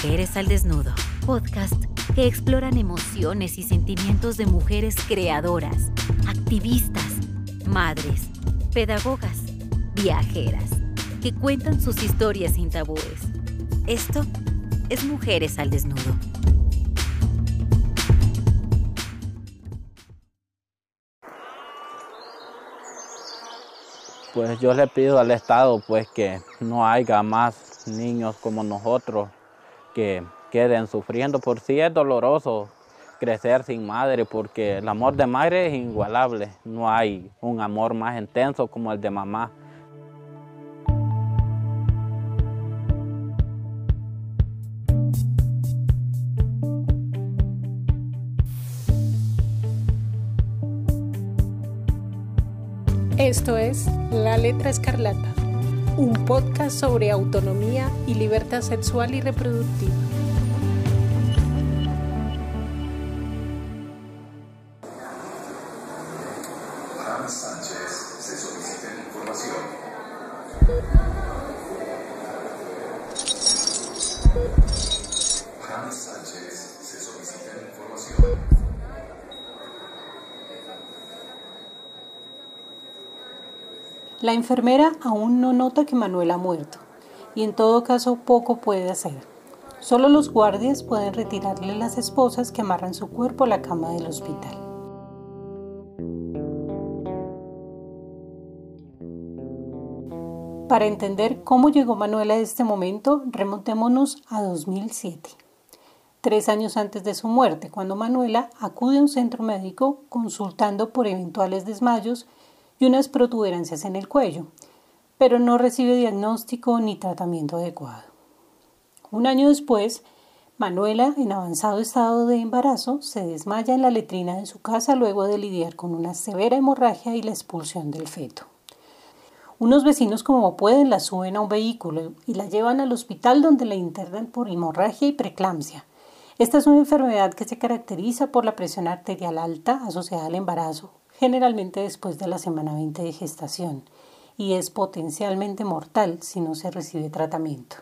Mujeres al Desnudo, podcast que exploran emociones y sentimientos de mujeres creadoras, activistas, madres, pedagogas, viajeras, que cuentan sus historias sin tabúes. Esto es Mujeres al Desnudo. Pues yo le pido al Estado pues que no haya más niños como nosotros que queden sufriendo. Por sí es doloroso crecer sin madre porque el amor de madre es inigualable. No hay un amor más intenso como el de mamá. Esto es La Letra Escarlata, un podcast sobre autonomía y libertad sexual y reproductiva. Sánchez se solicita información. La enfermera aún no nota que Manuel ha muerto y en todo caso poco puede hacer. Solo los guardias pueden retirarle las esposas que amarran su cuerpo a la cama del hospital. Para entender cómo llegó Manuel a este momento, remontémonos a 2007, tres años antes de su muerte, cuando Manuela acude a un centro médico consultando por eventuales desmayos y unas protuberancias en el cuello, pero no recibe diagnóstico ni tratamiento adecuado. Un año después, Manuela, en avanzado estado de embarazo, se desmaya en la letrina de su casa luego de lidiar con una severa hemorragia y la expulsión del feto. Unos vecinos como pueden la suben a un vehículo y la llevan al hospital donde la internan por hemorragia y preeclampsia. Esta es una enfermedad que se caracteriza por la presión arterial alta asociada al embarazo, generalmente después de la semana 20 de gestación, y es potencialmente mortal si no se recibe tratamiento.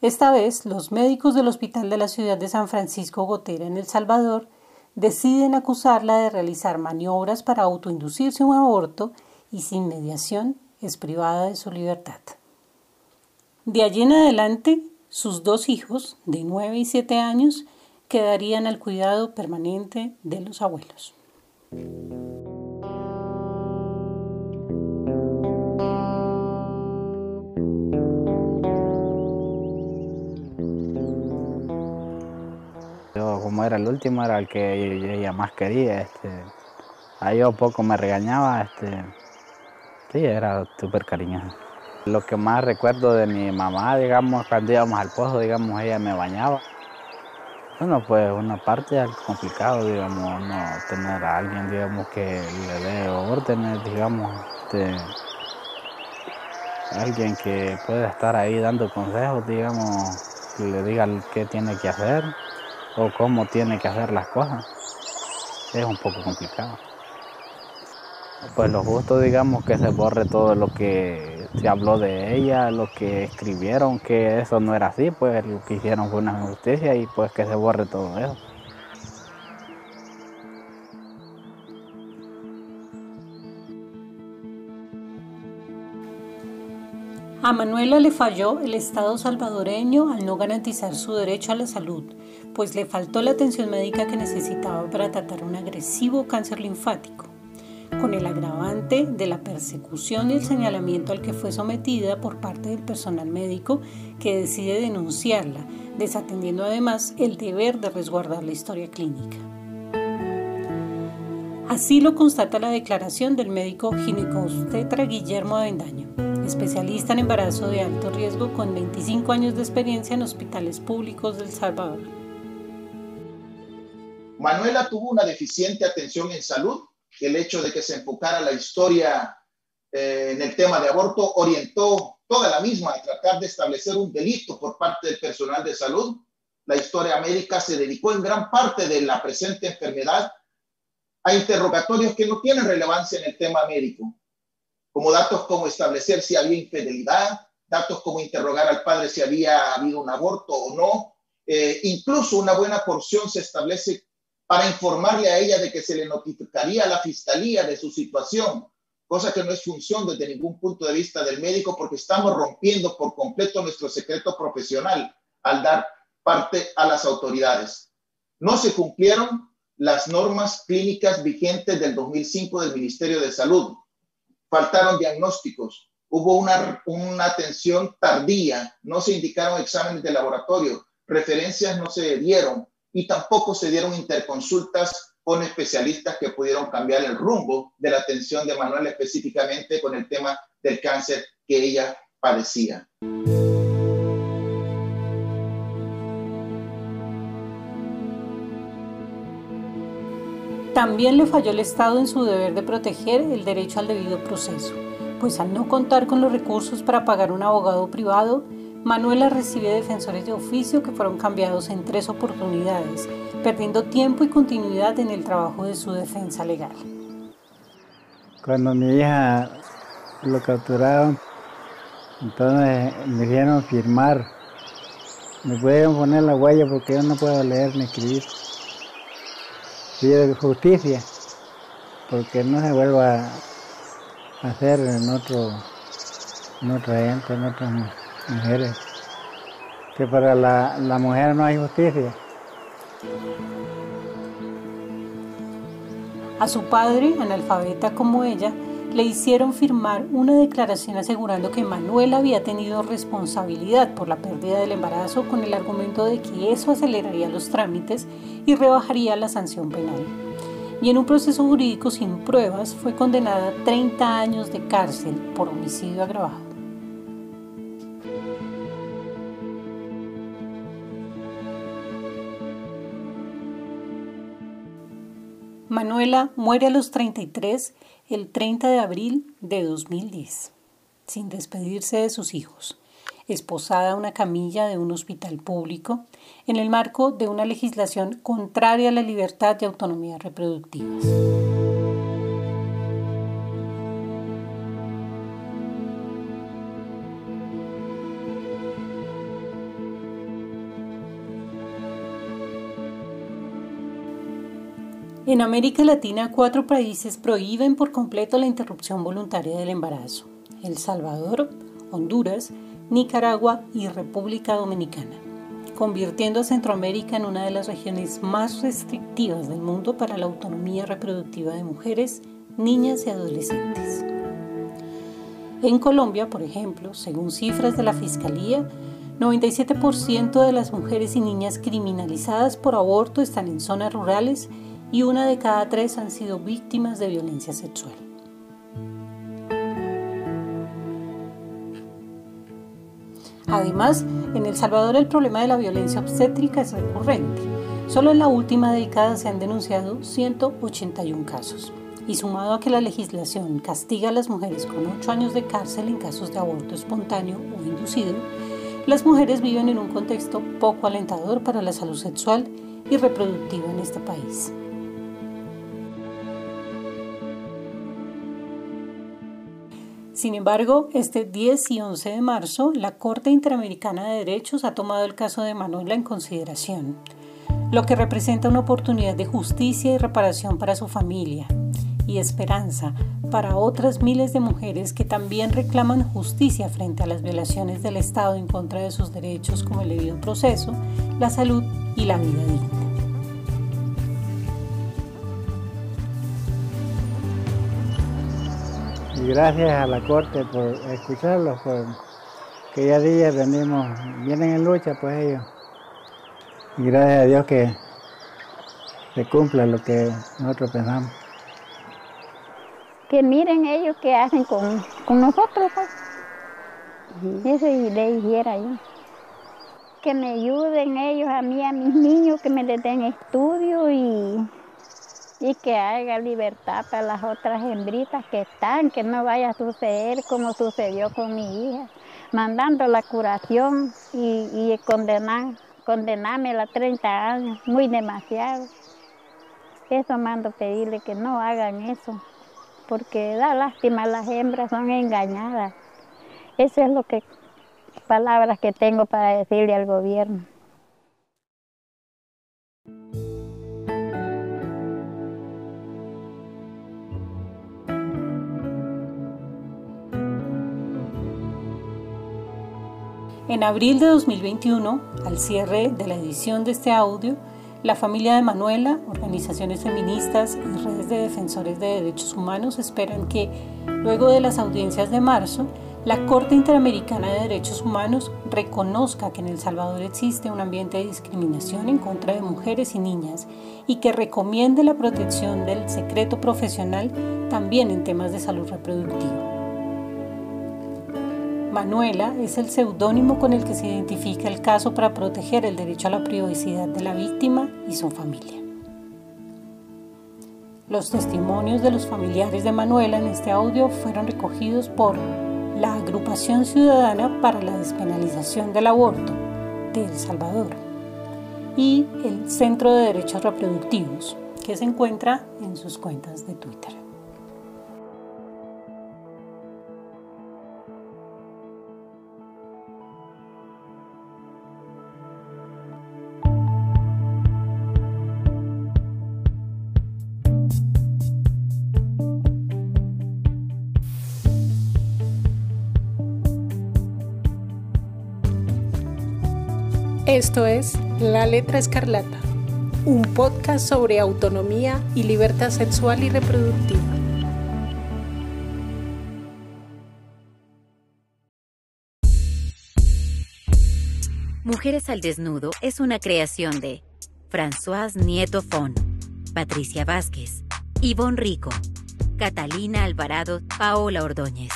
Esta vez, los médicos del Hospital de la Ciudad de San Francisco Gotera en El Salvador deciden acusarla de realizar maniobras para autoinducirse un aborto y sin mediación es privada de su libertad. De allí en adelante, sus dos hijos, de 9 y 7 años, quedarían al cuidado permanente de los abuelos. Yo como era el último, era el que ella más quería. Este, a yo poco me regañaba, este, sí, era súper cariñoso. Lo que más recuerdo de mi mamá, digamos, cuando íbamos al pozo, digamos, ella me bañaba. Bueno, pues una parte es complicado, digamos, no tener a alguien, digamos, que le dé órdenes, digamos, este, alguien que pueda estar ahí dando consejos, digamos, que le diga qué tiene que hacer o cómo tiene que hacer las cosas. Es un poco complicado. Pues lo justo, digamos, que se borre todo lo que se habló de ella, lo que escribieron, que eso no era así, pues lo que hicieron fue una injusticia y pues que se borre todo eso. A Manuela le falló el Estado salvadoreño al no garantizar su derecho a la salud, pues le faltó la atención médica que necesitaba para tratar un agresivo cáncer linfático, con el agravante de la persecución y el señalamiento al que fue sometida por parte del personal médico que decide denunciarla, desatendiendo además el deber de resguardar la historia clínica. Así lo constata la declaración del médico ginecobstetra Guillermo Avendaño, especialista en embarazo de alto riesgo con 25 años de experiencia en hospitales públicos del Salvador. Manuela tuvo una deficiente atención en salud. El hecho de que se enfocara la historia eh, en el tema de aborto orientó toda la misma a tratar de establecer un delito por parte del personal de salud. La historia médica se dedicó en gran parte de la presente enfermedad a interrogatorios que no tienen relevancia en el tema médico, como datos como establecer si había infidelidad, datos como interrogar al padre si había habido un aborto o no. Eh, incluso una buena porción se establece para informarle a ella de que se le notificaría a la fiscalía de su situación, cosa que no es función desde ningún punto de vista del médico porque estamos rompiendo por completo nuestro secreto profesional al dar parte a las autoridades. No se cumplieron las normas clínicas vigentes del 2005 del Ministerio de Salud. Faltaron diagnósticos, hubo una, una atención tardía, no se indicaron exámenes de laboratorio, referencias no se dieron y tampoco se dieron interconsultas con especialistas que pudieron cambiar el rumbo de la atención de Manuel específicamente con el tema del cáncer que ella padecía. También le falló el Estado en su deber de proteger el derecho al debido proceso, pues al no contar con los recursos para pagar un abogado privado, Manuela recibe defensores de oficio que fueron cambiados en tres oportunidades, perdiendo tiempo y continuidad en el trabajo de su defensa legal. Cuando mi hija lo capturaron, entonces me hicieron firmar. Me pueden poner la huella porque yo no puedo leer ni escribir pide justicia, porque no se vuelva a hacer en otro, en otra gente, en otras mujeres. Que para la, la mujer no hay justicia. A su padre, analfabeta como ella, le hicieron firmar una declaración asegurando que Manuel había tenido responsabilidad por la pérdida del embarazo con el argumento de que eso aceleraría los trámites y rebajaría la sanción penal. Y en un proceso jurídico sin pruebas fue condenada a 30 años de cárcel por homicidio agravado. Manuela muere a los 33 el 30 de abril de 2010, sin despedirse de sus hijos, esposada a una camilla de un hospital público, en el marco de una legislación contraria a la libertad y autonomía reproductivas. En América Latina, cuatro países prohíben por completo la interrupción voluntaria del embarazo. El Salvador, Honduras, Nicaragua y República Dominicana, convirtiendo a Centroamérica en una de las regiones más restrictivas del mundo para la autonomía reproductiva de mujeres, niñas y adolescentes. En Colombia, por ejemplo, según cifras de la Fiscalía, 97% de las mujeres y niñas criminalizadas por aborto están en zonas rurales y una de cada tres han sido víctimas de violencia sexual. Además, en El Salvador el problema de la violencia obstétrica es recurrente. Solo en la última década se han denunciado 181 casos. Y sumado a que la legislación castiga a las mujeres con 8 años de cárcel en casos de aborto espontáneo o inducido, las mujeres viven en un contexto poco alentador para la salud sexual y reproductiva en este país. Sin embargo, este 10 y 11 de marzo, la Corte Interamericana de Derechos ha tomado el caso de Manuela en consideración, lo que representa una oportunidad de justicia y reparación para su familia y esperanza para otras miles de mujeres que también reclaman justicia frente a las violaciones del Estado en contra de sus derechos como el debido proceso, la salud y la vida digna. Y gracias a la Corte por escucharlos, por que ya días venimos, vienen en lucha pues ellos. Y gracias a Dios que se cumpla lo que nosotros pensamos. Que miren ellos qué hacen con, nosotros. Pues. Eso y le dijera yo. Que me ayuden ellos a mí, a mis niños, que me den estudio y y que haya libertad para las otras hembritas que están, que no vaya a suceder como sucedió con mi hija, mandando la curación y, y condenar, condenarme a 30 años, muy demasiado. Eso mando pedirle que no hagan eso, porque da lástima, las hembras son engañadas. Eso es lo que palabras que tengo para decirle al gobierno. En abril de 2021, al cierre de la edición de este audio, la familia de Manuela, organizaciones feministas y redes de defensores de derechos humanos esperan que, luego de las audiencias de marzo, la Corte Interamericana de Derechos Humanos reconozca que en El Salvador existe un ambiente de discriminación en contra de mujeres y niñas y que recomiende la protección del secreto profesional también en temas de salud reproductiva. Manuela es el seudónimo con el que se identifica el caso para proteger el derecho a la privacidad de la víctima y su familia. Los testimonios de los familiares de Manuela en este audio fueron recogidos por la Agrupación Ciudadana para la Despenalización del Aborto de El Salvador y el Centro de Derechos Reproductivos, que se encuentra en sus cuentas de Twitter. Esto es La Letra Escarlata, un podcast sobre autonomía y libertad sexual y reproductiva. Mujeres al Desnudo es una creación de Françoise Nieto Fon, Patricia Vázquez, Ivonne Rico, Catalina Alvarado, Paola Ordóñez.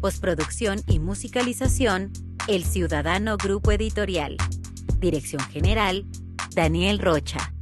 Postproducción y musicalización, El Ciudadano Grupo Editorial. Dirección General, Daniel Rocha.